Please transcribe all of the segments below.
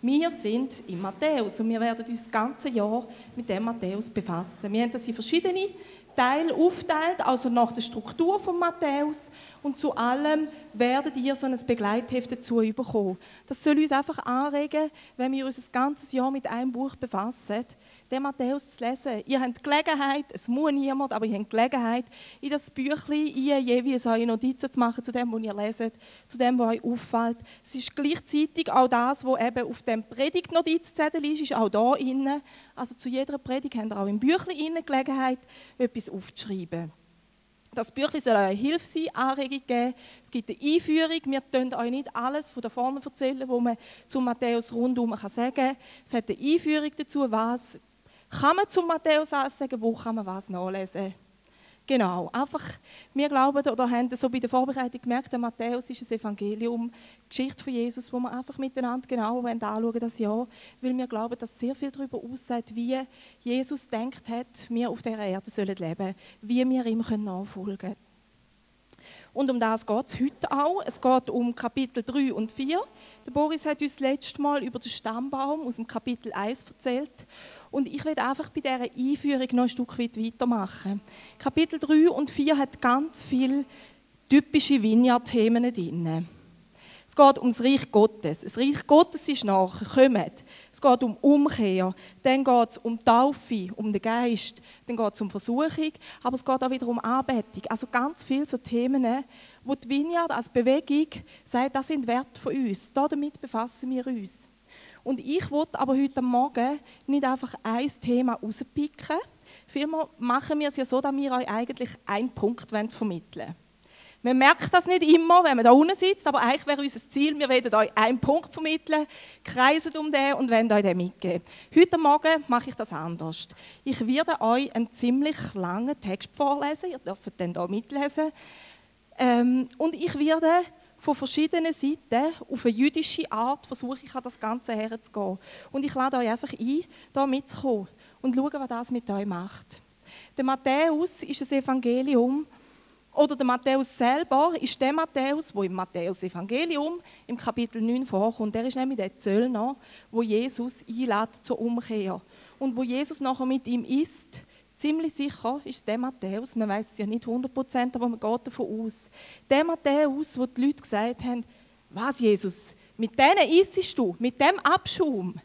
Wir sind in Matthäus und wir werden uns das ganze Jahr mit dem Matthäus befassen. Wir haben das in verschiedene Teile aufteilt, also nach der Struktur von Matthäus und zu allem werdet ihr so ein Begleitheft dazu bekommen. Das soll uns einfach anregen, wenn wir uns das ganze Jahr mit einem Buch befassen, den Matthäus zu lesen. Ihr habt Gelegenheit, es muss niemand, aber ihr habt Gelegenheit, in das Büchlein jeweils eure Notizen zu machen zu dem, was ihr leset, zu dem, was euch auffällt. Es ist gleichzeitig auch das, was eben auf dem Predigtnotizzettel ist, ist auch da innen. Also zu jeder Predigt habt ihr auch im Büchlein Gelegenheit, etwas aufzuschreiben. Das Büchlein soll euch Hilfe sein, Anregung geben. Es gibt eine Einführung. Wir können euch nicht alles von da vorne erzählen, was man zu Matthäus rundum sagen kann. Es hat eine Einführung dazu, was kann man zum Matthäus sagen, wo kann man was nachlesen? Genau, einfach, wir glauben oder haben so bei der Vorbereitung gemerkt, der Matthäus ist ein Evangelium, die Geschichte von Jesus, wo wir einfach miteinander genau anschauen das Jahr, weil wir glauben, dass sehr viel darüber aussagt, wie Jesus denkt hat, wir auf dieser Erde sollen leben, wie wir ihm nachfolgen können. Und um das geht es heute auch. Es geht um Kapitel 3 und 4. Der Boris hat uns letztes Mal über den Stammbaum aus dem Kapitel 1 erzählt. Und ich werde einfach bei dieser Einführung noch ein Stück weit weitermachen. Kapitel 3 und 4 hat ganz viele typische Vineyard-Themen drin. Es geht um das Reich Gottes. Das Reich Gottes ist nachgekommen. Es geht um Umkehr. Dann geht es um Taufe, um den Geist. Dann geht es um Versuchung. Aber es geht auch wieder um Anbetung. Also ganz viele so Themen, wo die Vineyard als Bewegung sagt, das sind Werte von uns. Damit befassen wir uns. Und ich wollte aber heute Morgen nicht einfach ein Thema rauspicken. Vielmehr machen wir es ja so, dass wir euch eigentlich einen Punkt vermitteln wollen. Man merkt das nicht immer, wenn man da unten sitzt, aber eigentlich wäre unser Ziel, wir werden euch einen Punkt vermitteln, kreisen um den und wollen euch den mitgeben. Heute Morgen mache ich das anders. Ich werde euch einen ziemlich langen Text vorlesen, ihr dürft den hier mitlesen. Ähm, und ich werde von verschiedenen Seiten auf eine jüdische Art versuche ich an das Ganze herzugehen. Und ich lade euch einfach ein, da mitzukommen und schauen, was das mit euch macht. Der Matthäus ist ein Evangelium, oder der Matthäus selber ist der Matthäus, wo im Matthäus-Evangelium im Kapitel 9 vorkommt. Der ist nämlich der Zöllner, wo Jesus einlädt zur Umkehr. Und wo Jesus nachher mit ihm ist, ziemlich sicher ist der Matthäus, man weiß es ja nicht 100%, aber man geht davon aus. Der Matthäus, wo die Leute gesagt haben, was Jesus, mit denen isst du, mit dem Abschaum.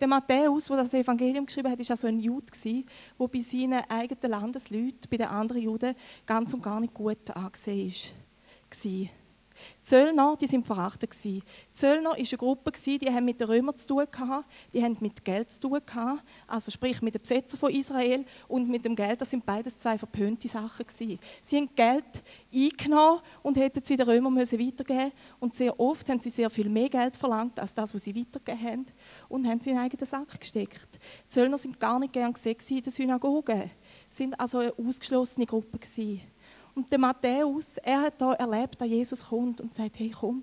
Der Matthäus, der das Evangelium geschrieben hat, war also ein Jude, der bei seinen eigenen Landesleuten, bei den anderen Juden, ganz und gar nicht gut angesehen war. Zöllner, die sind verachtet gewesen. Zöllner war eine Gruppe die haben mit den Römern zu tun gehabt, die haben mit Geld zu tun gehabt, also sprich mit den Besetzern von Israel und mit dem Geld. Das sind beides zwei verpönte Sachen gewesen. Sie haben Geld eingenommen und hätten sie den Römern müssen weitergeben und sehr oft haben sie sehr viel mehr Geld verlangt als das, was sie weitergegeben haben und haben sie in einen eigenen Sack gesteckt. Zöllner sind gar nicht gern gesehen in den Synagogen, sind also eine ausgeschlossene Gruppe gewesen. Und der Matthäus, er hat da erlebt, dass Jesus kommt und sagt, hey komm,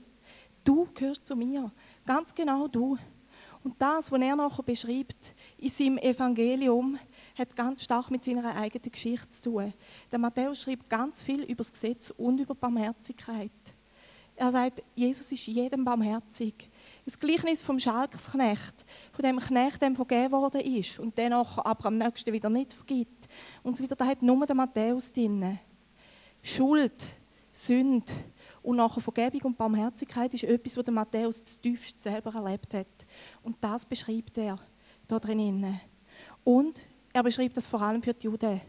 du gehörst zu mir, ganz genau du. Und das, was er nachher beschreibt in seinem Evangelium, hat ganz stark mit seiner eigenen Geschichte zu tun. Der Matthäus schreibt ganz viel über das Gesetz und über Barmherzigkeit. Er sagt, Jesus ist jedem barmherzig. Das Gleichnis vom Schalksknecht, von dem Knecht, dem vergeben worden ist und den aber am nächsten wieder nicht vergibt. Und so weiter, da hat nur der Matthäus drin. Schuld, Sünde und nachher Vergebung und Barmherzigkeit ist etwas, was Matthäus das tiefst selber erlebt hat. Und das beschreibt er da drinnen. Und er beschreibt das vor allem für die Juden.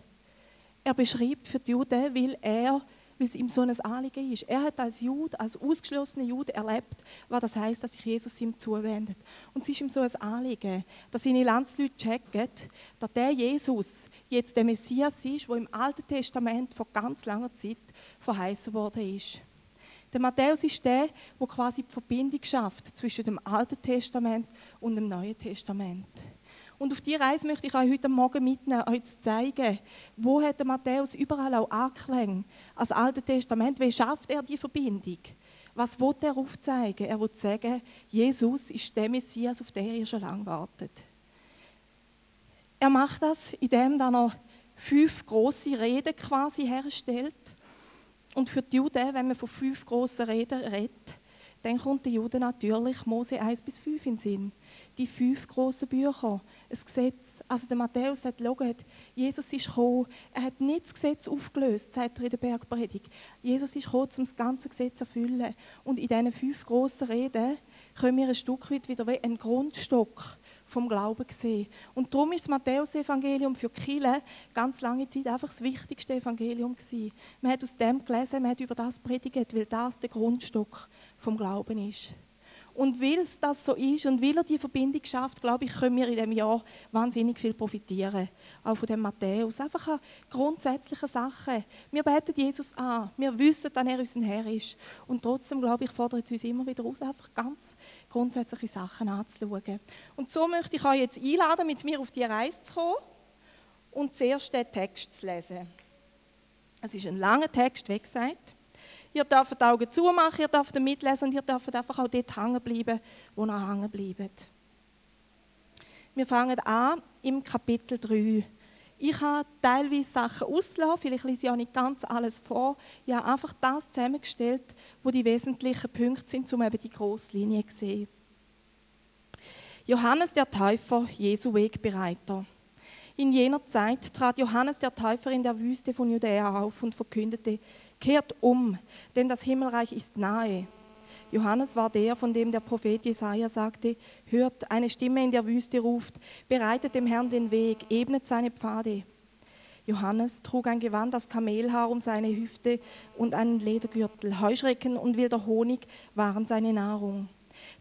Er beschreibt für die Juden, weil er weil es ihm so ein Anliegen ist. Er hat als Jude, als ausgeschlossener Jude erlebt, was das heißt, dass sich Jesus ihm zuwendet. Und es ist ihm so ein Anliegen, dass seine Landsleute checken, dass der Jesus jetzt der Messias ist, der im Alten Testament vor ganz langer Zeit verheißen worden ist. Der Matthäus ist der, der quasi die Verbindung schafft zwischen dem Alten Testament und dem Neuen Testament. Und auf diese Reise möchte ich euch heute Morgen mitnehmen, euch zu zeigen, wo hat der Matthäus überall auch Anklänge als Alte Testament, wie schafft er die Verbindung? Was will er aufzeigen? Er will sagen, Jesus ist der Messias, auf den ihr schon lange wartet. Er macht das, indem er fünf große Reden quasi herstellt. Und für die Juden, wenn man von fünf großen Reden redet, dann kommt den Juden natürlich Mose 1 bis 5 in den Sinn. Die fünf grossen Bücher, ein Gesetz. Also der Matthäus hat geschaut, Jesus ist gekommen, er hat nicht das Gesetz aufgelöst, sagt er in der Bergpredigt. Jesus ist gekommen, um das ganze Gesetz zu erfüllen. Und in diesen fünf grossen Reden können wir ein Stück weit wieder einen Grundstock vom Glauben sehen. Und darum ist das Matthäus-Evangelium für Kille ganz lange Zeit einfach das wichtigste Evangelium gewesen. Man hat aus dem gelesen, man hat über das predigt, weil das der Grundstock vom Glauben ist. Und weil es das so ist und weil er die Verbindung schafft, glaube ich, können wir in diesem Jahr wahnsinnig viel profitieren. Auch von dem Matthäus. Einfach eine grundsätzliche Sachen. Wir beten Jesus an. Wir wissen, dass er unser Herr ist. Und trotzdem, glaube ich, fordert es uns immer wieder aus, einfach ganz grundsätzliche Sachen anzuschauen. Und so möchte ich euch jetzt einladen, mit mir auf die Reise zu kommen und zuerst den Text zu lesen. Es ist ein langer Text, wie gesagt. Ihr dürft die Augen zumachen, ihr dürft mitlesen und ihr dürft einfach auch dort hängen bleiben, wo ihr hängen bleibt. Wir fangen an im Kapitel 3. Ich habe teilweise Sachen ausgelassen, vielleicht lese ich auch nicht ganz alles vor. Ich habe einfach das zusammengestellt, wo die wesentlichen Punkte sind, um eben die grosse Linie zu sehen. Johannes der Täufer, Jesu Wegbereiter. In jener Zeit trat Johannes der Täufer in der Wüste von Judäa auf und verkündete, Kehrt um, denn das Himmelreich ist nahe. Johannes war der, von dem der Prophet Jesaja sagte: Hört, eine Stimme in der Wüste ruft: Bereitet dem Herrn den Weg, ebnet seine Pfade. Johannes trug ein Gewand aus Kamelhaar um seine Hüfte und einen Ledergürtel. Heuschrecken und wilder Honig waren seine Nahrung.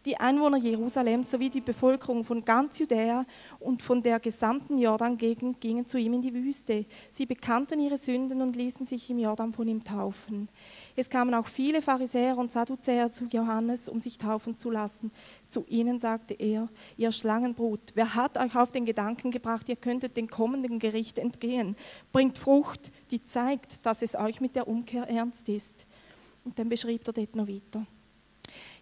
Die Einwohner Jerusalems sowie die Bevölkerung von ganz Judäa und von der gesamten Jordan-Gegend gingen zu ihm in die Wüste. Sie bekannten ihre Sünden und ließen sich im Jordan von ihm taufen. Es kamen auch viele Pharisäer und Sadduzäer zu Johannes, um sich taufen zu lassen. Zu ihnen sagte er, ihr Schlangenbrut, wer hat euch auf den Gedanken gebracht, ihr könntet dem kommenden Gericht entgehen? Bringt Frucht, die zeigt, dass es euch mit der Umkehr ernst ist. Und dann beschrieb er dort noch weiter.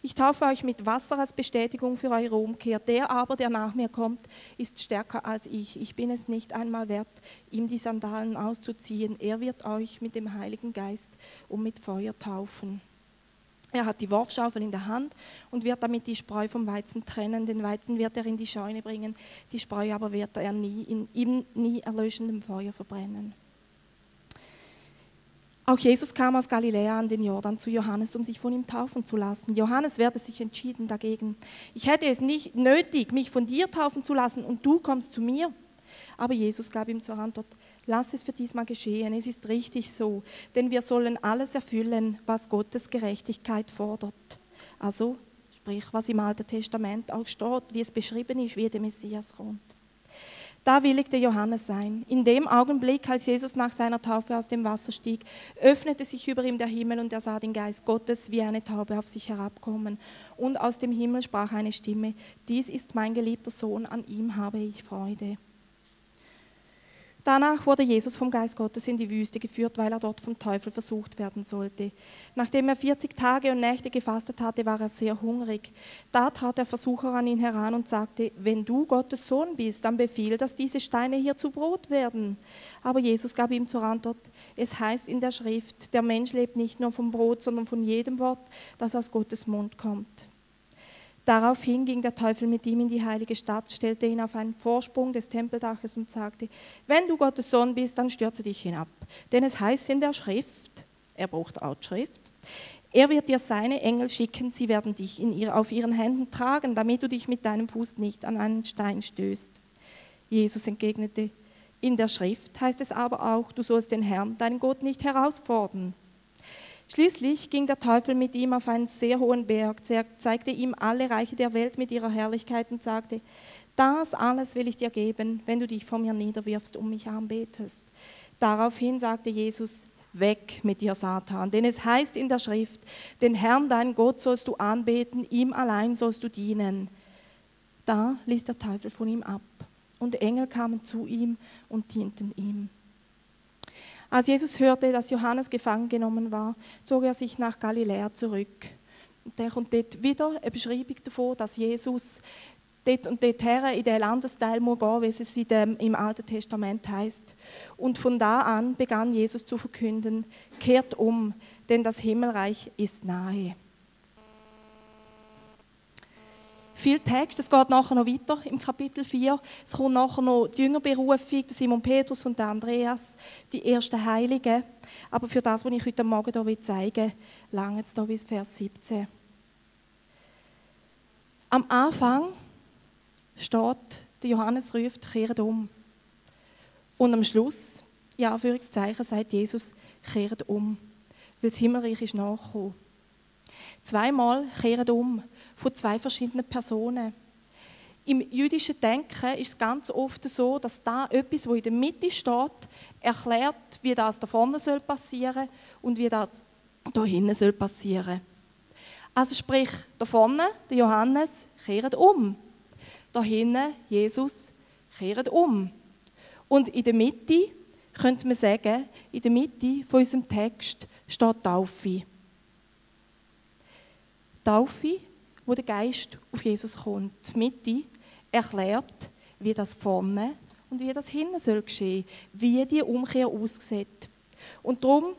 Ich taufe euch mit Wasser als Bestätigung für eure Umkehr. Der aber, der nach mir kommt, ist stärker als ich. Ich bin es nicht einmal wert, ihm die Sandalen auszuziehen. Er wird euch mit dem Heiligen Geist und mit Feuer taufen. Er hat die Worfschaufel in der Hand und wird damit die Spreu vom Weizen trennen. Den Weizen wird er in die Scheune bringen, die Spreu aber wird er nie in ihm nie erlöschendem Feuer verbrennen. Auch Jesus kam aus Galiläa an den Jordan zu Johannes, um sich von ihm taufen zu lassen. Johannes wehrte sich entschieden dagegen. Ich hätte es nicht nötig, mich von dir taufen zu lassen und du kommst zu mir. Aber Jesus gab ihm zur Antwort, lass es für diesmal geschehen, es ist richtig so, denn wir sollen alles erfüllen, was Gottes Gerechtigkeit fordert. Also, sprich, was im Alten Testament auch steht, wie es beschrieben ist, wie der Messias kommt. Da willigte Johannes ein. In dem Augenblick, als Jesus nach seiner Taufe aus dem Wasser stieg, öffnete sich über ihm der Himmel und er sah den Geist Gottes wie eine Taube auf sich herabkommen. Und aus dem Himmel sprach eine Stimme, dies ist mein geliebter Sohn, an ihm habe ich Freude. Danach wurde Jesus vom Geist Gottes in die Wüste geführt, weil er dort vom Teufel versucht werden sollte. Nachdem er 40 Tage und Nächte gefastet hatte, war er sehr hungrig. Da trat der Versucher an ihn heran und sagte, wenn du Gottes Sohn bist, dann befiehl, dass diese Steine hier zu Brot werden. Aber Jesus gab ihm zur Antwort, es heißt in der Schrift, der Mensch lebt nicht nur vom Brot, sondern von jedem Wort, das aus Gottes Mund kommt. Daraufhin ging der Teufel mit ihm in die heilige Stadt, stellte ihn auf einen Vorsprung des Tempeldaches und sagte, wenn du Gottes Sohn bist, dann stürze dich hinab. Denn es heißt in der Schrift, er braucht auch Schrift, er wird dir seine Engel schicken, sie werden dich ihr, auf ihren Händen tragen, damit du dich mit deinem Fuß nicht an einen Stein stößt. Jesus entgegnete, in der Schrift heißt es aber auch, du sollst den Herrn, deinen Gott, nicht herausfordern. Schließlich ging der Teufel mit ihm auf einen sehr hohen Berg, zeigte ihm alle Reiche der Welt mit ihrer Herrlichkeit und sagte, das alles will ich dir geben, wenn du dich vor mir niederwirfst und mich anbetest. Daraufhin sagte Jesus, weg mit dir, Satan, denn es heißt in der Schrift, den Herrn, deinen Gott, sollst du anbeten, ihm allein sollst du dienen. Da ließ der Teufel von ihm ab und Engel kamen zu ihm und dienten ihm. Als Jesus hörte, dass Johannes gefangen genommen war, zog er sich nach Galiläa zurück. Und dann kommt dort wieder eine Beschreibung davon, dass Jesus dort und dort her in den Landesteil muss gehen, wie es dem, im Alten Testament heißt. Und von da an begann Jesus zu verkünden: Kehrt um, denn das Himmelreich ist nahe. Viel Text. Es geht nachher noch weiter im Kapitel 4. Es kommt nachher noch die Jüngerberufung, Simon Petrus und Andreas, die ersten Heiligen. Aber für das, was ich heute Morgen hier zeigen will, lange es hier bis Vers 17. Am Anfang steht, der Johannes ruft, kehrt um. Und am Schluss, in Anführungszeichen, sagt Jesus, kehrt um, weil das Himmelreich ist nachgekommen. Zweimal kehren um von zwei verschiedenen Personen. Im jüdischen Denken ist es ganz oft so, dass da etwas, wo in der Mitte steht, erklärt, wie das da vorne soll passieren und wie das da hinten soll passieren. Also sprich, da vorne, der Johannes, kehrt um. Da hinten, Jesus, kehrt um. Und in der Mitte, könnte man sagen, in der Mitte von unserem Text steht Taufe. Taufe, wo der Geist auf Jesus kommt. Die Mitte erklärt, wie das vorne und wie das hinten soll geschehen, wie die Umkehr aussieht. Und darum,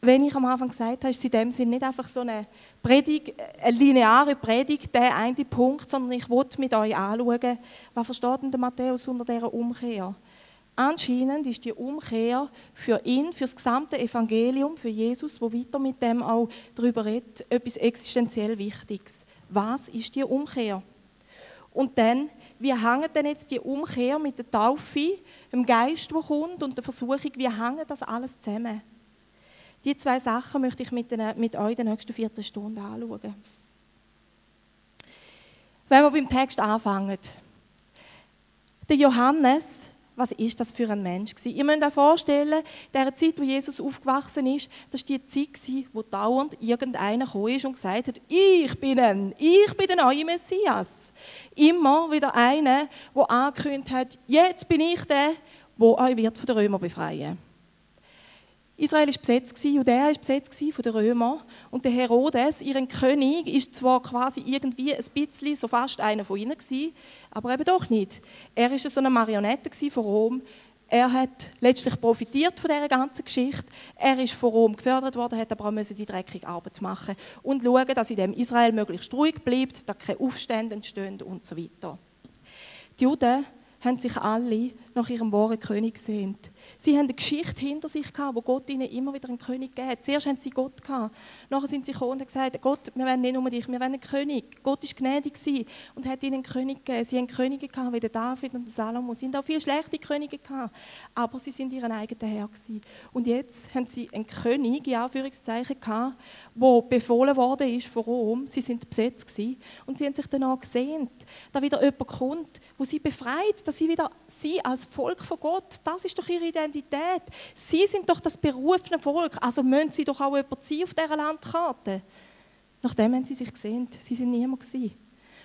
wenn ich am Anfang gesagt habe, ist in dem Sinne nicht einfach so eine Predigt, eine lineare Predigt, der eine Punkt, sondern ich wollte mit euch anschauen, was versteht denn der Matthäus unter dieser Umkehr? Anscheinend ist die Umkehr für ihn, für das gesamte Evangelium, für Jesus, wo weiter mit dem auch darüber redet, etwas existenziell Wichtiges. Was ist die Umkehr? Und dann, wie hängt denn jetzt die Umkehr mit der Taufe, dem Geist, der kommt, und der Versuchung, wie hängt das alles zusammen? Die zwei Sachen möchte ich mit, den, mit euch in der nächsten vierten Stunde anschauen. Wenn wir beim Text anfangen. Der Johannes was ist das für ein Mensch gewesen? Ihr müsst euch vorstellen, der Zeit, wo Jesus aufgewachsen ist, das war die Zeit, wo dauernd irgendeiner gekommen ist und gesagt hat, ich bin ein, ich bin der neue Messias. Immer wieder einer, der angekündigt hat, jetzt bin ich der, der euch wird von den Römern befreien Israel war besetzt, Judäa war besetzt von den Römern. Und der Herodes, ihren König, ist zwar quasi irgendwie ein bisschen, so fast einer von ihnen aber eben doch nicht. Er war so eine Marionette von Rom. Er hat letztlich profitiert von dieser ganzen Geschichte. Er ist von Rom gefördert worden, hat aber auch die dreckige Arbeit machen und schauen, dass in dem Israel möglichst ruhig bleibt, dass keine Aufstände entstehen und so weiter. Die Juden haben sich alle nach ihrem wahren König gesehnt. Sie haben eine Geschichte hinter sich gehabt, wo Gott ihnen immer wieder einen König gegeben hat. Zuerst haben sie Gott gehabt. Nachher sind sie gekommen und haben gesagt, Gott, wir wollen nicht nur dich, wir wollen einen König. Gott ist gnädig und hat ihnen einen König gegeben. Sie haben Könige gehabt wie der David und der Salomo. Sie haben auch viele schlechte Könige gehabt, aber sie sind ihren eigenen Herr gewesen. Und jetzt haben sie einen König, in Anführungszeichen, gehabt, der befohlen worden ist von Rom. Sie sind besetzt gewesen. und sie haben sich danach gesehnt, dass wieder jemand kommt, wo sie befreit, dass sie wieder sie als Volk von Gott, das ist doch ihre Identität. Sie sind doch das berufene Volk, also müssen sie doch auch jemand sein auf dieser Landkarte. Nachdem haben sie sich gesehen, sie sind niemand gewesen.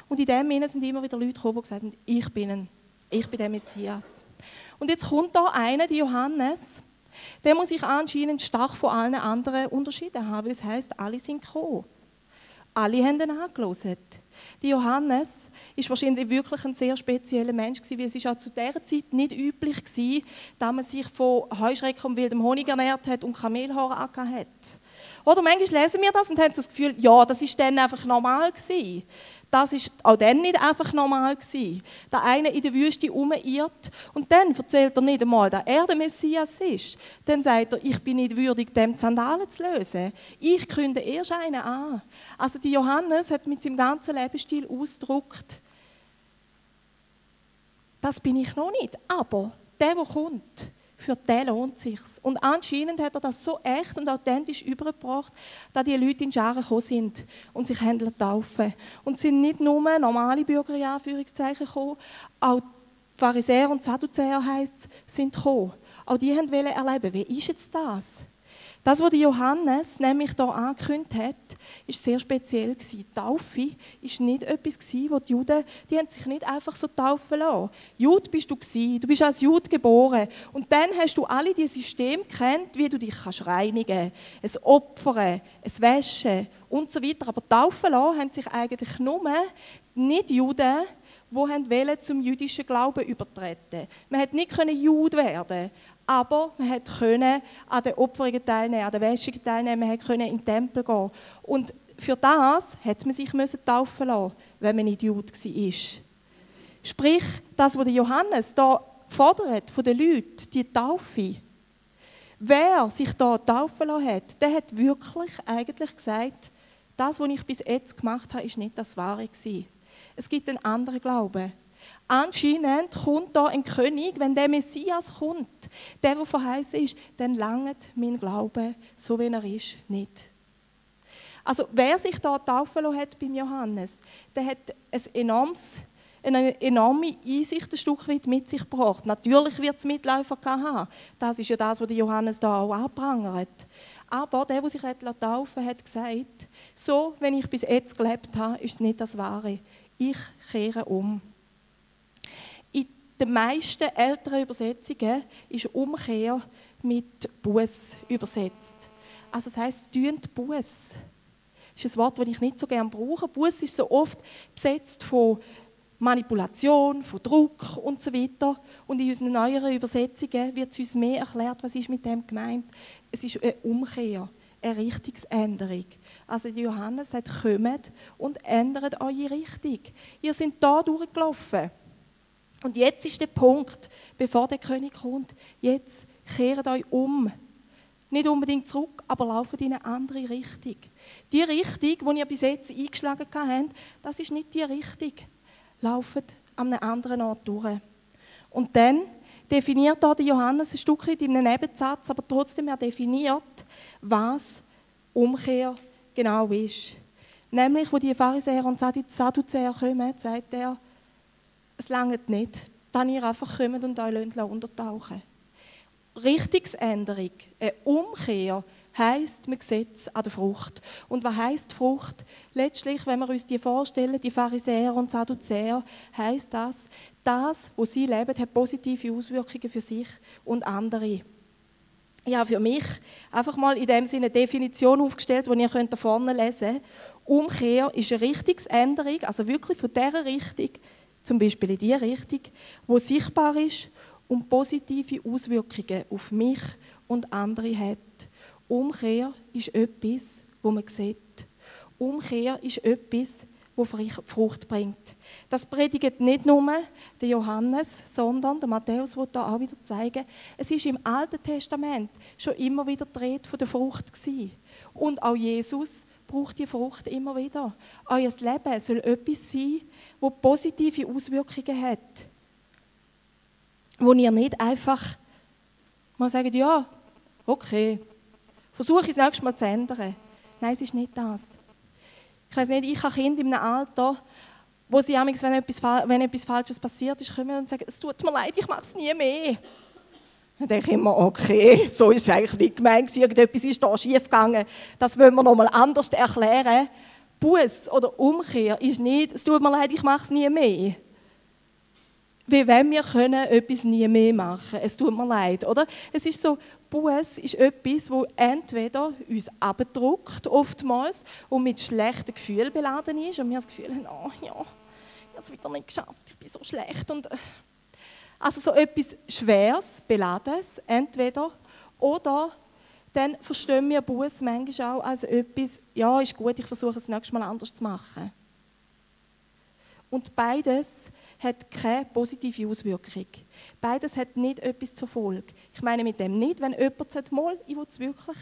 Und in dem Sinne sind immer wieder Leute gekommen, die gesagt haben, ich bin ein, ich bin der Messias. Und jetzt kommt da einer, der Johannes, der muss sich anscheinend stark von allen anderen unterschieden haben, weil es heißt, alle sind gekommen. Alle haben ihn angeschaut. Die Johannes ist wahrscheinlich wirklich ein sehr spezieller Mensch gewesen, weil es ist auch zu dieser Zeit nicht üblich war, dass man sich von Heuschrecken und wildem Honig ernährt hat und Kamelhaare angehabt hat. Oder manchmal lesen wir das und haben so das Gefühl, ja, das ist dann einfach normal gewesen. Das ist auch dann nicht einfach normal gewesen. Der eine in der Wüste rumirrt und dann erzählt er nicht einmal, dass er der Messias ist. Dann sagt er, ich bin nicht würdig, dem Sandalen zu lösen. Ich künde erst einen an. Also die Johannes hat mit seinem ganzen Lebensstil ausgedrückt, das bin ich noch nicht. Aber der, der kommt, für den lohnt es sich. Und anscheinend hat er das so echt und authentisch übergebracht, dass die Leute in Scharen gekommen sind und sich handeln taufen. Und sind nicht nur normale Bürger in Anführungszeichen gekommen, auch Pharisäer und Sadduzäer heisst, sind gekommen. Auch die wollten erleben, wie ist jetzt das? Das, was Johannes nämlich hier angekündigt hat, ist sehr speziell Die Taufe ist nicht etwas wo die Juden, die haben sich nicht einfach so taufen lassen. Jude bist du gewesen, du bist als Jude geboren und dann hast du alle die Systeme kennt, wie du dich kannst reinigen, es Opfern, es Wäschen und so weiter. Aber taufen lassen haben sich eigentlich nur nicht Juden die wollen zum jüdischen Glauben übertreten. Man hat nicht Jude werden aber man konnte an den Opferungen teilnehmen, an den Wäschungen teilnehmen, man konnte in den Tempel gehen. Und für das hat man sich taufen lassen. wenn man Idiot war. Sprich, das, was Johannes da fordert von den Leuten, die Taufe. Wer sich da taufen lassen hat, der hat wirklich eigentlich gesagt, das, was ich bis jetzt gemacht habe, ist nicht das Wahre gewesen. Es gibt einen anderen Glauben. Anscheinend kommt da ein König, wenn der Messias kommt, der, der verheißen ist, dann langt mein Glaube, so wie er ist, nicht. Also wer sich da taufen lassen hat beim Johannes, der hat ein enormes, eine enorme Einsicht ein Stück weit mit sich gebracht. Natürlich wird es Mitläufer haben. Das ist ja das, was Johannes da auch anprangert. Aber der, der sich taufen hat gesagt, so, wenn ich bis jetzt gelebt habe, ist es nicht das Wahre. Ich kehre um. Den meisten älteren Übersetzungen ist Umkehr mit Buß übersetzt. Also das heißt, tünt Buß. Das ist ein Wort, das ich nicht so gerne brauche. Buß ist so oft besetzt von Manipulation, von Druck und so weiter. Und in unseren neueren Übersetzungen wird es uns mehr erklärt, was ist mit dem gemeint. Es ist eine Umkehr, eine Richtungsänderung. Also Johannes sagt, kommt und ändert eure Richtung. Ihr seid da durchgelaufen. Und jetzt ist der Punkt, bevor der König kommt, jetzt kehrt euch um. Nicht unbedingt zurück, aber lauft in eine andere Richtung. Die Richtung, die ihr bis jetzt eingeschlagen habt, das ist nicht die Richtung laufen an einem anderen Ort durch. Und dann definiert da Johannes ein Stück weit in einem Nebensatz, aber trotzdem er definiert, was Umkehr genau ist. Nämlich, wo die Pharisäer und Sadduzäer kommen, sagt er, es langt nicht, dann ihr einfach kommt und euch untertauchen Richtungsänderung, eine Umkehr, heißt, man sieht es an der Frucht. Und was heißt Frucht? Letztlich, wenn wir uns die vorstellen, die Pharisäer und Sadduzäer, heißt das, das, was sie leben, hat positive Auswirkungen für sich und andere. Habe für mich einfach mal in dem Sinne eine Definition aufgestellt, die ihr könnt da vorne lesen könnt. Umkehr ist eine Richtungsänderung, also wirklich von dieser Richtung, zum Beispiel in die Richtung, wo sichtbar ist und positive Auswirkungen auf mich und andere hat. Umkehr ist etwas, wo man sieht. Umkehr ist etwas, wo Frucht bringt. Das predigt nicht nur der Johannes, sondern der Matthäus wird da auch wieder zeigen, es ist im Alten Testament schon immer wieder die Rede von der Frucht gewesen. Und auch Jesus braucht die Frucht immer wieder. Euer Leben soll etwas sein, wo positive Auswirkungen hat. Wo ihr nicht einfach mal sagt, ja, okay, Versuche ich es nächstes Mal zu ändern. Nein, es ist nicht das. Ich weiß nicht, ich habe Kinder in einem Alter, wo sie wenn etwas, wenn etwas Falsches passiert ist, kommen und sagen, es tut mir leid, ich mache es nie mehr. Dann denke ich immer, okay, so ist es eigentlich nicht gemeint, irgendetwas ist da schief gegangen. Das wollen wir nochmal anders erklären. Buß oder Umkehr ist nicht, es tut mir leid, ich mache es nie mehr wie wenn wir können etwas nie mehr machen. Es tut mir leid, oder? Es ist so, Buß ist etwas, wo entweder uns abdruckt oftmals und mit schlechten Gefühlen beladen ist und wir das Gefühl haben, oh ja, ich habe es wieder nicht geschafft, ich bin so schlecht und äh. Also so etwas Schweres, Beladenes, entweder oder dann verstehen wir Buß manchmal auch als etwas, ja, ist gut, ich versuche es nächstes Mal anders zu machen. Und beides hat keine positive Auswirkung. Beides hat nicht etwas zur Folge. Ich meine mit dem nicht, wenn jemand sagt, mal, ich will es wirklich,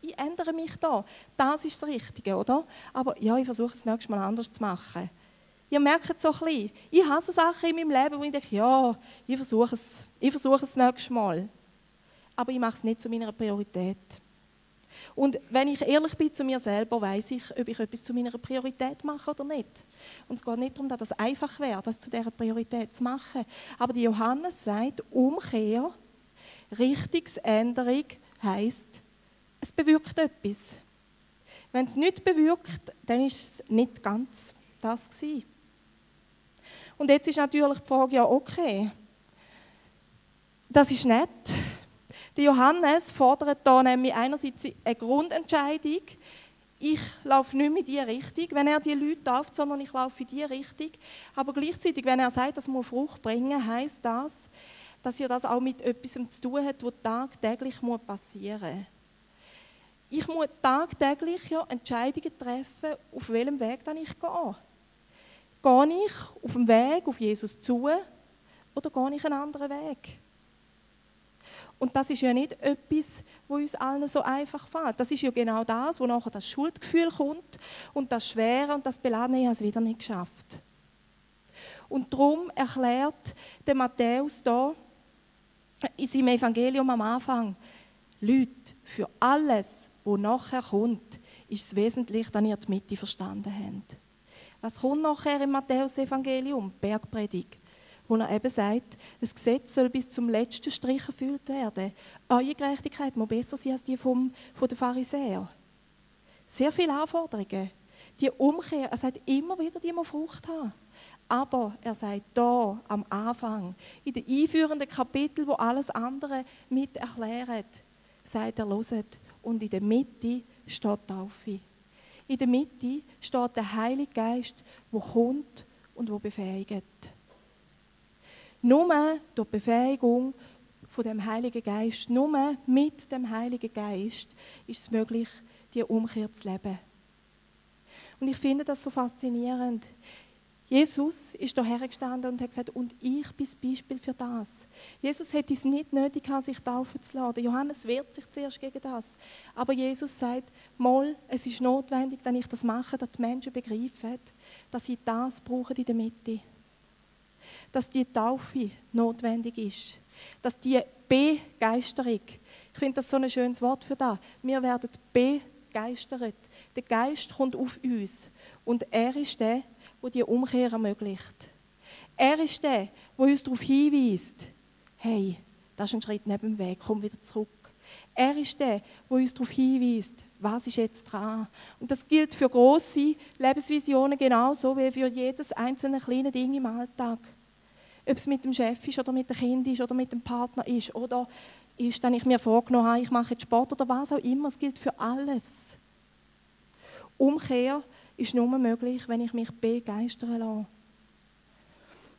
ich ändere mich da. Das ist das Richtige, oder? Aber ja, ich versuche es nächstes Mal anders zu machen. Ihr merkt es so ein bisschen. Ich habe so Sachen in meinem Leben, wo ich denke, ja, ich versuche es, ich versuche es nächstes Mal. Aber ich mache es nicht zu meiner Priorität. Und wenn ich ehrlich bin zu mir selber, weiß ich, ob ich etwas zu meiner Priorität mache oder nicht. Und es geht nicht darum, dass es einfach wäre, das zu dieser Priorität zu machen. Aber die Johannes sagt, Umkehr, Richtungsänderung heisst, es bewirkt etwas. Wenn es nicht bewirkt, dann ist es nicht ganz das gewesen. Und jetzt ist natürlich die Frage, ja okay, das ist nett, der Johannes fordert da nämlich einerseits eine Grundentscheidung. Ich laufe nicht mehr in diese Richtung, wenn er die Leute tauft, sondern ich laufe in diese Richtung. Aber gleichzeitig, wenn er sagt, das muss Frucht bringen, heißt das, dass ihr das auch mit etwas zu tun hat, was tagtäglich passieren muss. Ich muss tagtäglich ja Entscheidungen treffen, auf welchem Weg dann ich gehe. Gehe ich auf dem Weg auf Jesus zu oder gehe ich einen anderen Weg? Und das ist ja nicht etwas, wo uns allen so einfach fällt. Das ist ja genau das, wo nachher das Schuldgefühl kommt und das Schwere und das Beladene, ich habe es wieder nicht geschafft. Und darum erklärt der Matthäus da in seinem Evangelium am Anfang, Leute, für alles, was nachher kommt, ist es wesentlich, dass ihr die Mitte verstanden habt. Was kommt nachher im Matthäus-Evangelium? Bergpredigt wo er eben sagt, das Gesetz soll bis zum letzten Strich erfüllt werden. Eure Gerechtigkeit muss besser sein als die vom, von den Pharisäern. Sehr viele Anforderungen. Die Umkehr, er sagt immer wieder, die muss Frucht haben. Aber er sagt da am Anfang, in den einführenden Kapitel, wo alles andere mit erklärt, sagt er, loset. Und in der Mitte steht Taufe. In der Mitte steht der Heilige Geist, wo kommt und wo befähigt. Nur durch die Befähigung von dem Heiligen Geist, nur mit dem Heiligen Geist ist es möglich, die Umkehr zu leben. Und ich finde das so faszinierend. Jesus ist da hergestanden und hat gesagt, und ich bin das Beispiel für das. Jesus hätte es nicht nötig sich taufen zu lassen. Johannes wehrt sich zuerst gegen das. Aber Jesus sagt, mal, es ist notwendig, dass ich das mache, dass die Menschen begreifen, dass sie das brauchen in der Mitte dass die Taufe notwendig ist. Dass die Begeisterung, ich finde das so ein schönes Wort für das, wir werden begeistert. Der Geist kommt auf uns und er ist der, der die Umkehr ermöglicht. Er ist der, der uns darauf hinweist, hey, das ist ein Schritt neben dem Weg, komm wieder zurück. Er ist der, der uns darauf hinweist, was ist jetzt dran. Und das gilt für große Lebensvisionen genauso wie für jedes einzelne kleine Ding im Alltag. Ob es mit dem Chef ist oder mit dem Kind ist oder mit dem Partner ist oder ist, dann ich mir vorgenommen habe, ich mache jetzt Sport oder was auch immer. Es gilt für alles. Umkehr ist nur möglich, wenn ich mich begeistern lasse.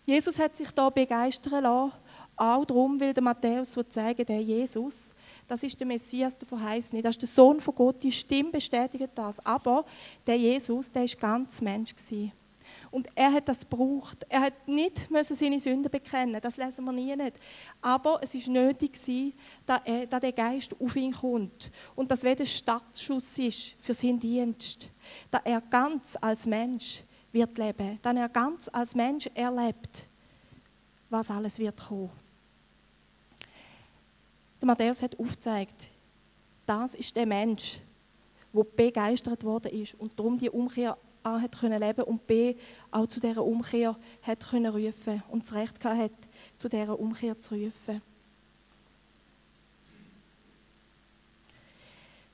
Jesus hat sich da begeistern lassen, auch darum, weil der Matthäus zeigen der Jesus, das ist der Messias, der Verheißene, das ist der Sohn von Gott, die Stimme bestätigt das. Aber der Jesus, der ist ganz Mensch gewesen. Und er hat das gebraucht. Er hat nicht müssen seine Sünden bekennen, das lesen wir nie nicht. Aber es ist nötig gewesen, dass, dass der Geist auf ihn kommt und dass ein Startschuss ist für seinen Dienst, dass er ganz als Mensch wird leben, dass er ganz als Mensch erlebt, was alles wird kommen. Der Matthäus hat aufgezeigt, das ist der Mensch, der begeistert worden ist und darum die Umkehr A hat können leben und B auch zu dieser Umkehr hat können rufen und das Recht hat, zu dieser Umkehr zu rufen.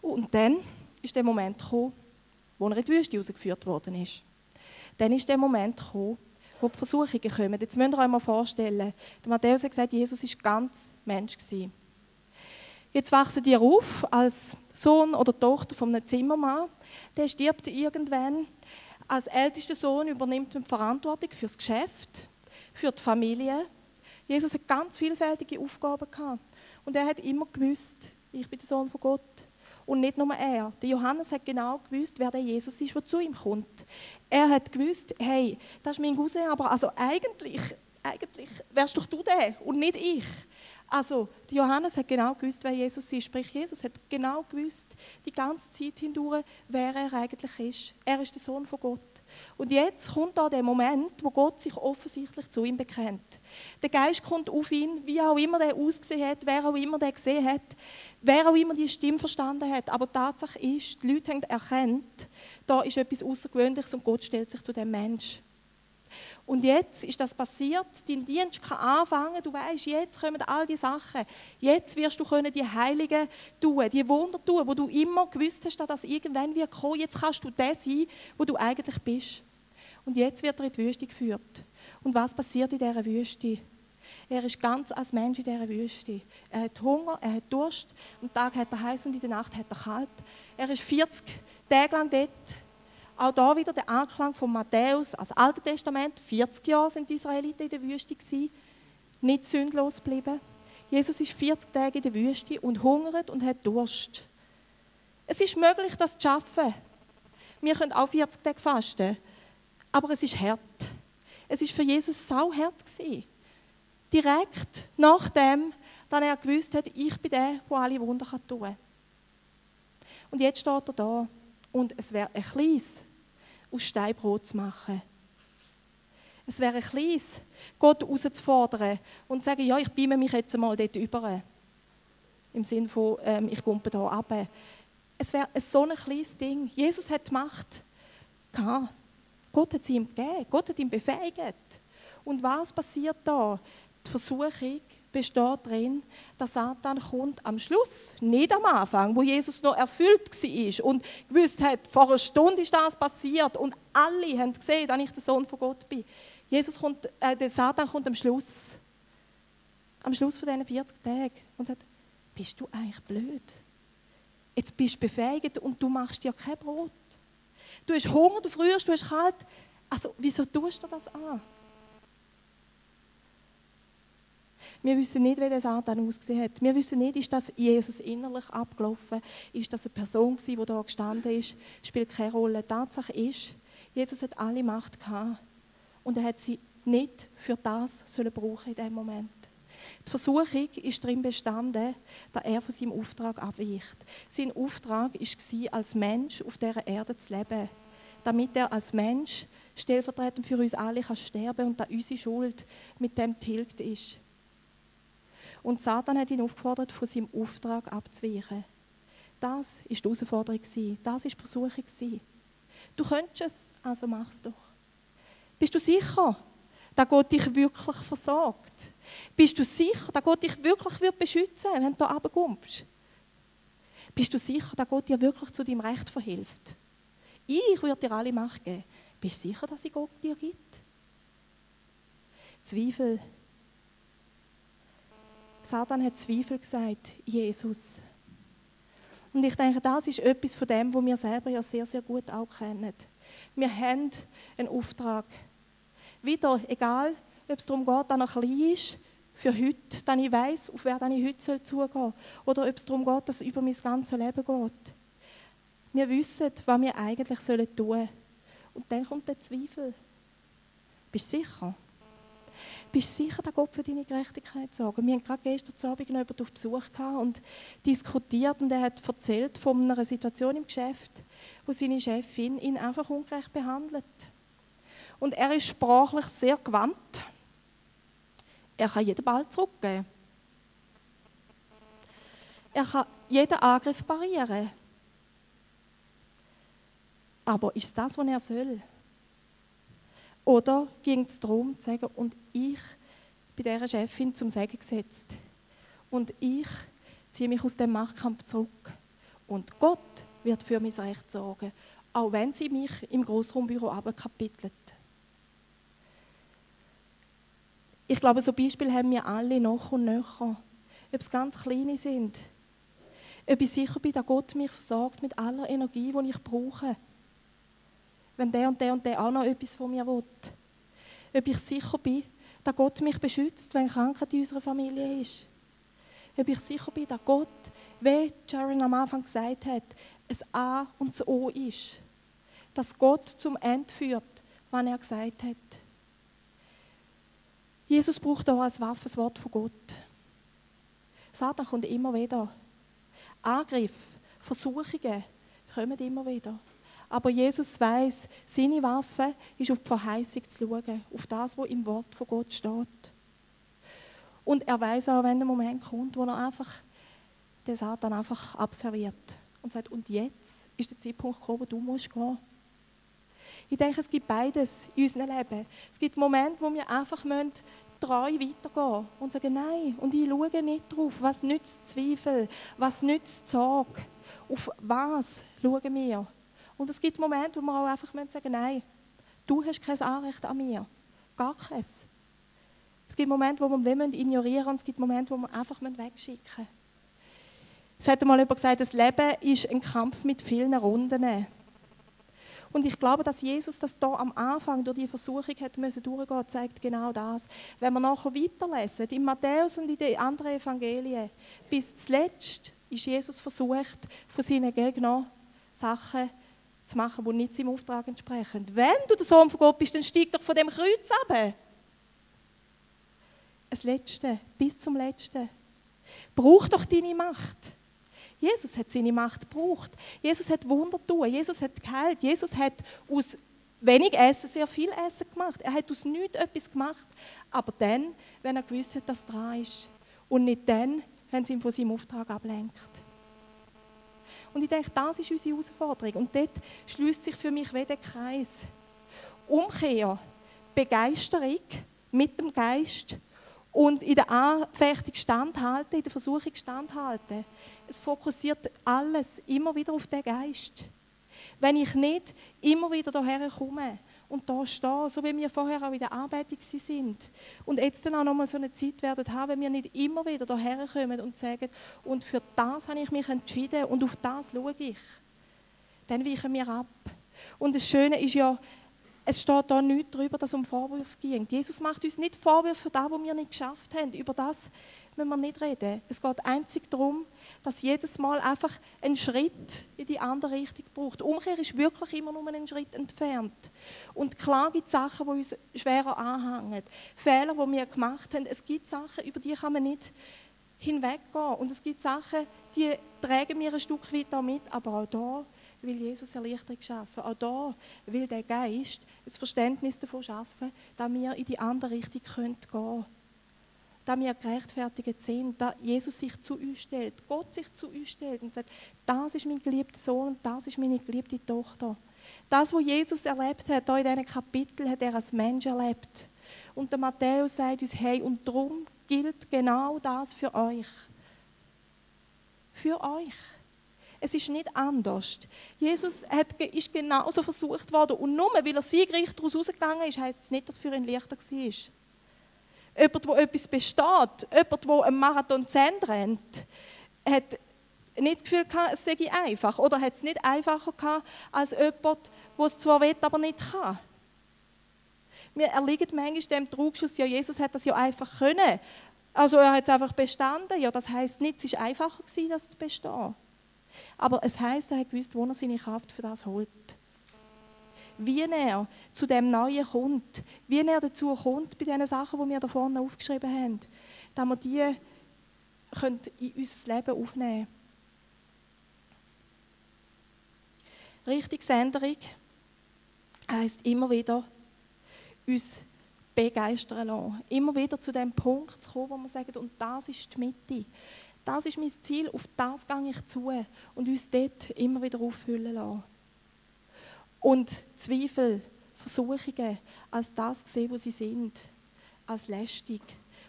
Und dann ist der Moment gekommen, wo er in die Wüste rausgeführt worden ist. Dann ist der Moment gekommen, wo die Versuchungen kommen. Jetzt müsst ihr euch mal vorstellen, der Matthäus hat gesagt, Jesus war ganz Mensch. Jetzt wachsen die auf als Sohn oder Tochter von einem Zimmermann. Der stirbt irgendwann. Als ältester Sohn übernimmt man die Verantwortung für das Geschäft, für die Familie. Jesus hat ganz vielfältige Aufgaben gehabt. Und er hat immer gewusst, ich bin der Sohn von Gott. Und nicht nur er. Der Johannes hat genau gewusst, wer der Jesus ist, der zu ihm kommt. Er hat gewusst, hey, das ist mein Cousin, aber also eigentlich, eigentlich wärst doch du der und nicht ich. Also, Johannes hat genau gewusst, wer Jesus ist. Sprich, Jesus hat genau gewusst, die ganze Zeit hindurch, wer er eigentlich ist. Er ist der Sohn von Gott. Und jetzt kommt da der Moment, wo Gott sich offensichtlich zu ihm bekennt. Der Geist kommt auf ihn, wie auch immer der ausgesehen hat, wer auch immer der gesehen hat, wer auch immer die Stimme verstanden hat. Aber die Tatsache ist, die Leute haben erkannt, da ist etwas Außergewöhnliches und Gott stellt sich zu dem Menschen. Und jetzt ist das passiert, dein Dienst kann anfangen, du weißt, jetzt kommen all die Sachen. Jetzt wirst du können die Heiligen tun, die Wunder tun, wo du immer gewusst hast, dass das irgendwann wird kommen. Jetzt kannst du der sein, wo du eigentlich bist. Und jetzt wird er in die Wüste geführt. Und was passiert in dieser Wüste? Er ist ganz als Mensch in dieser Wüste. Er hat Hunger, er hat Durst. Am Tag hat er heiß und in der Nacht hat er kalt. Er ist 40 Tage lang dort auch da wieder der Anklang von Matthäus, als Alte Testament, 40 Jahre sind die Israeliten in der Wüste gewesen, nicht sündlos geblieben. Jesus ist 40 Tage in der Wüste und hungert und hat Durst. Es ist möglich, das zu schaffen. Wir können auch 40 Tage fasten, aber es ist hart. Es ist für Jesus sauhart gewesen. Direkt nachdem, dann er gewusst hat, ich bin der, der alle Wunder tun kann. Und jetzt steht er da und es wäre ein kleines aus Steinbrot zu machen. Es wäre ein kleines, Gott herauszufordern und zu sagen, ja, ich beime mich jetzt mal dort über. Im Sinne von, ähm, ich kumpe da ab. Es wäre so ein kleines Ding. Jesus hat Macht gehabt. Gott hat sie ihm gegeben. Gott hat ihn befähigt. Und was passiert da? Die Versuchung besteht darin, dass Satan kommt am Schluss, nicht am Anfang, wo Jesus noch erfüllt war und gewusst hat, vor einer Stunde ist das passiert und alle haben gesehen, dass ich der Sohn von Gott bin. Jesus kommt, äh, der Satan kommt am Schluss, am Schluss von diesen 40 Tagen und sagt, bist du eigentlich blöd? Jetzt bist du befähigt und du machst dir kein Brot. Du hast Hunger, du frierst, du hast kalt. Also, wieso tust du das an? Wir wissen nicht, wie der Satan ausgesehen hat. Wir wissen nicht, ist das Jesus innerlich abgelaufen? Ist das eine Person die da gestanden ist? Spielt keine Rolle. Tatsache ist, Jesus hat alle Macht gehabt und er hat sie nicht für das sollen brauchen in dem Moment. Die Versuchung ist darin bestanden, dass er von seinem Auftrag abweicht. Sein Auftrag war, als Mensch auf dieser Erde zu leben, damit er als Mensch stellvertretend für uns alle kann sterben und dass unsere Schuld mit dem tilgt ist. Und Satan hat ihn aufgefordert, von seinem Auftrag abzuweichen. Das war die Herausforderung, das war die Versuchung. Du könntest es, also mach es doch. Bist du sicher, dass Gott dich wirklich versorgt? Bist du sicher, dass Gott dich wirklich beschützen wird, wenn du hier runterkommst? Bist du sicher, dass Gott dir wirklich zu deinem Recht verhilft? Ich würde dir alle Macht geben. Bist du sicher, dass ich Gott dir gibt? Zweifel Satan hat Zweifel gesagt, Jesus. Und ich denke, das ist etwas von dem, was wir selber ja sehr, sehr gut auch kennen. Wir haben einen Auftrag. Wieder, egal, ob es darum geht, dass er klein ist, für heute, dass ich weiß, auf wer ich heute zugehen soll, oder ob es darum geht, dass es über mein ganzes Leben geht. Wir wissen, was wir eigentlich tun sollen. Und dann kommt der Zweifel. Bist du sicher? Bist du sicher, dass Gott für deine Gerechtigkeit sorgt? Wir haben gerade gestern Abend noch jemanden auf Besuch gehabt und diskutiert und er hat erzählt von einer Situation im Geschäft, wo seine Chefin ihn einfach ungerecht behandelt. Und er ist sprachlich sehr gewandt. Er kann jeden Ball zurückgeben. Er kann jeden Angriff parieren. Aber ist das, was er soll? Oder ging es darum, zu sagen, und ich bin dieser Chefin zum Sagen gesetzt. Und ich ziehe mich aus dem Machtkampf zurück. Und Gott wird für mein Recht sorgen, auch wenn sie mich im Grossraumbüro abkapitelt. Ich glaube, so Beispiele haben wir alle noch und nöcher. Ob es ganz kleine sind. Ob ich sicher bin, dass Gott mich versorgt mit aller Energie, die ich brauche wenn der und der und der auch noch etwas von mir will. Ob ich sicher bin, dass Gott mich beschützt, wenn Krankheit in unserer Familie ist. Ob ich sicher bin, dass Gott, wie Sharon am Anfang gesagt hat, ein A und ein O ist. Dass Gott zum Ende führt, was er gesagt hat. Jesus braucht auch als Waffe das Wort von Gott. Satan kommt immer wieder. Angriff, Versuchungen kommen immer wieder. Aber Jesus weiß, seine Waffe ist auf die Verheißung zu schauen, auf das, was im Wort von Gott steht. Und er weiß auch, wenn der Moment kommt, wo er einfach den Satan einfach abserviert und sagt, und jetzt ist der Zeitpunkt gekommen, wo du musst gehen. Ich denke, es gibt beides in unserem Leben. Es gibt Momente, wo wir einfach müssen treu weitergehen und sagen, nein, und ich schaue nicht drauf, was nützt Zweifel, was nützt Sorge, auf was schauen wir. Und es gibt Momente, wo wir auch einfach sagen müssen, nein, du hast kein Anrecht an mir. Gar keins. Es gibt Momente, wo wir ignorieren und es gibt Momente, wo wir einfach wegschicken müssen. Es hat mal jemand gesagt, das Leben ist ein Kampf mit vielen Runden. Und ich glaube, dass Jesus das da am Anfang durch die Versuchung hat müssen durchgehen, zeigt genau das. Wenn wir nachher weiterlesen, in Matthäus und in den anderen Evangelien, bis zuletzt ist Jesus versucht, von seinen Gegnern Sachen zu machen, die nicht seinem Auftrag entsprechen. Wenn du der Sohn von Gott bist, dann steig doch von dem Kreuz ab. Das Letzte, bis zum Letzten. Brauch doch deine Macht. Jesus hat seine Macht gebraucht. Jesus hat Wunder tun. Jesus hat geheilt. Jesus hat aus wenig Essen sehr viel Essen gemacht. Er hat aus nichts etwas gemacht. Aber dann, wenn er gewusst hat, dass es dran ist. Und nicht dann, wenn es ihn von seinem Auftrag ablenkt. Und ich denke, das ist unsere Herausforderung. Und dort schließt sich für mich wieder der Kreis. Umkehr, Begeisterung mit dem Geist und in der Anfechtung standhalten, in der Versuchung standhalten. Es fokussiert alles immer wieder auf den Geist. Wenn ich nicht immer wieder hierher komme und da stehe, so wie wir vorher auch in der Arbeit sind und jetzt dann auch nochmal so eine Zeit werden haben, wenn wir nicht immer wieder hierher kommen und sagen, und für das habe ich mich entschieden und auf das schaue ich, dann weichen wir ab. Und das Schöne ist ja, es steht da nichts darüber, dass es um Vorwürfe ging. Jesus macht uns nicht Vorwürfe für das, was wir nicht geschafft haben. Über das müssen wir nicht reden. Es geht einzig darum, dass jedes Mal einfach ein Schritt in die andere Richtung braucht. Umkehr ist wirklich immer nur einen Schritt entfernt. Und klar gibt es Sachen, die uns schwerer anhängen. Fehler, die wir gemacht haben. Es gibt Sachen, über die kann man nicht hinweggehen. Und es gibt Sachen, die tragen wir ein Stück weit mit. Aber auch da will Jesus Erleichterung schaffen. Auch da will der Geist ein Verständnis davon schaffen, dass wir in die andere Richtung gehen können. Dass wir gerechtfertigt sind, dass Jesus sich zu uns stellt, Gott sich zu uns stellt und sagt, das ist mein geliebter Sohn und das ist meine geliebte Tochter. Das, was Jesus erlebt hat, hier in diesem Kapitel, hat er als Mensch erlebt. Und der Matthäus sagt uns, hey, und darum gilt genau das für euch. Für euch. Es ist nicht anders. Jesus hat, ist genauso versucht worden. Und nur weil er siegreich daraus rausgegangen ist, heisst es nicht, dass es für ihn leichter war. Jemand, der etwas besteht, jemand, der einen Marathon zu Ende rennt, hat nicht das Gefühl gehabt, es sei einfach. Oder hat es nicht einfacher gehabt, als jemand, der es zwar will, aber nicht kann. Wir erliegen manchmal dem Trugschuss, ja, Jesus hat das ja einfach können. Also er hat es einfach bestanden. Ja, das heisst nicht, es war einfacher gewesen, das zu bestehen. Aber es heißt, er hat gewusst, wo er seine Kraft für das holt. Wie er zu dem Neuen kommt, wie er dazu kommt bei diesen Sachen, die wir da vorne aufgeschrieben haben, dass wir die können in unser Leben aufnehmen Richtungsänderung heisst immer wieder, uns begeistern lassen. Immer wieder zu dem Punkt zu kommen, wo wir sagen, und das ist die Mitte das ist mein Ziel, auf das gehe ich zu und uns dort immer wieder auffüllen lassen. Und Zweifel, Versuchungen als das sehen, wo sie sind, als lästig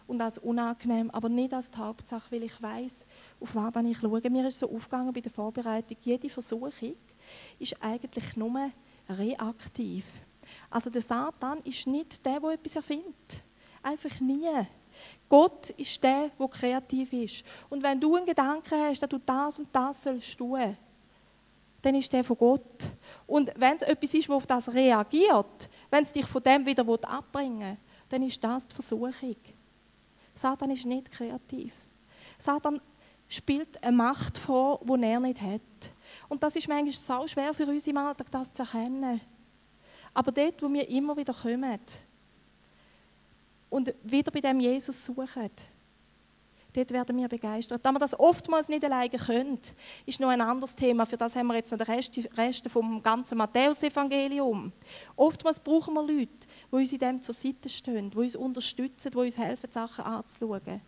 und als unangenehm, aber nicht als die Hauptsache, weil ich weiß, auf was ich schaue. Mir ist so aufgegangen bei der Vorbereitung, jede Versuchung ist eigentlich nur reaktiv. Also der Satan ist nicht der, der etwas erfindet. Einfach nie. Gott ist der, der kreativ ist. Und wenn du einen Gedanken hast, dass du das und das sollst tun, dann ist der von Gott. Und wenn es etwas ist, das auf das reagiert, wenn es dich von dem wieder abbringen will, dann ist das die Versuchung. Satan ist nicht kreativ. Satan spielt eine Macht vor, die er nicht hat. Und das ist manchmal so schwer für uns im Alltag, das zu erkennen. Aber dort, wo wir immer wieder kommen, und wieder bei dem Jesus suchen. Dort werden wir begeistert. Da wir das oftmals nicht alleine können, ist noch ein anderes Thema. Für das haben wir jetzt noch den Rest, Rest vom ganzen Matthäus-Evangelium. Oftmals brauchen wir Leute, die uns in dem zur Seite stehen, die uns unterstützen, die uns helfen, Sachen anzuschauen.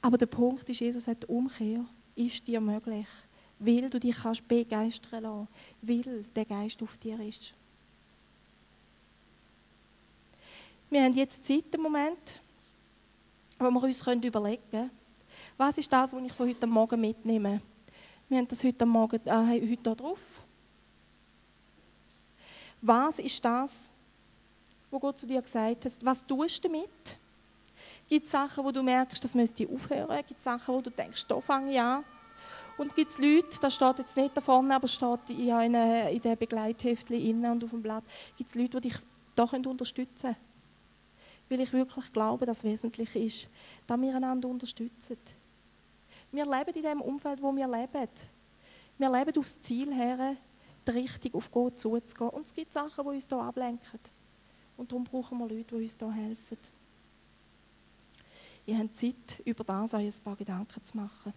Aber der Punkt ist, Jesus sagt, Umkehr ist dir möglich, weil du dich kannst begeistern lassen, weil der Geist auf dir ist. Wir haben jetzt Zeit im Moment, wo wir uns überlegen was ist das, was ich von heute Morgen mitnehme. Wir haben das heute Morgen äh, heute hier drauf. Was ist das, was Gott zu dir gesagt hat? Was tust du damit? Gibt es Sachen, wo du merkst, das müsste aufhören? Gibt es Sachen, wo du denkst, da fange ich an? Und gibt es Leute, das steht jetzt nicht da vorne, aber steht in, eine, in den Begleitheftchen und auf dem Blatt, gibt es Leute, die dich da unterstützen können? Weil ich wirklich glaube, dass es wesentlich ist, dass wir einander unterstützen. Wir leben in dem Umfeld, wo wir leben. Wir leben aufs Ziel her, richtig auf Gott zuzugehen. Und es gibt Sachen, die uns hier ablenken. Und darum brauchen wir Leute, die uns hier helfen. Ihr habt Zeit, über das euch ein paar Gedanken zu machen.